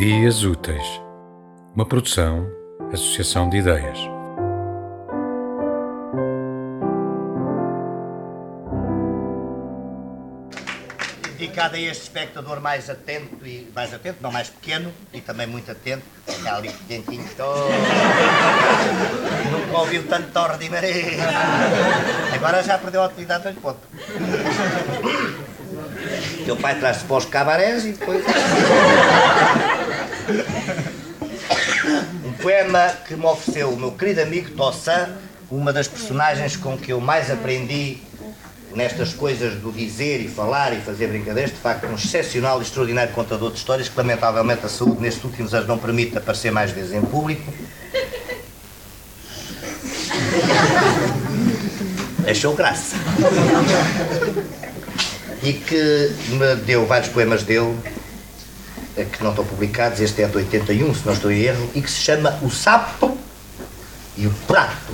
Ideias Úteis, uma produção, associação de ideias. Dedicado a este espectador mais atento e mais atento, não mais pequeno e também muito atento, está ali dentinho todo. Nunca ouviu tanto Maria. Agora já perdeu a utilidade das ponto. Teu pai traz-te para os cabarés e depois. Um poema que me ofereceu o meu querido amigo Tossan, uma das personagens com que eu mais aprendi nestas coisas do dizer e falar e fazer brincadeiras, de facto, um excepcional e extraordinário contador de histórias que, lamentavelmente, a saúde nestes últimos anos não permite aparecer mais vezes em público. Achou graça. E que me deu vários poemas dele que não estão publicados, este é de 81, se não estou em erro, e que se chama O Sapo e o Prato.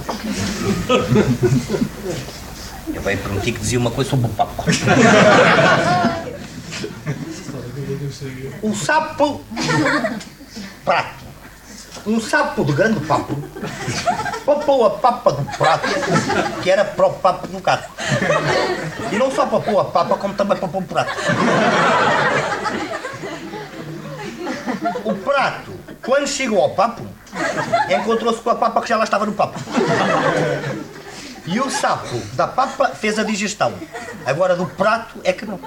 Eu bem prometi que dizia uma coisa sobre o papo. O sapo. Prato. Um sapo de grande papo papou a papa do prato, que era para o papo do gato. E não só papou a papa, como também papou o prato. O prato, quando chegou ao papo, encontrou-se com a papa que já lá estava no papo. E o sapo da papa fez a digestão. Agora do prato é que não.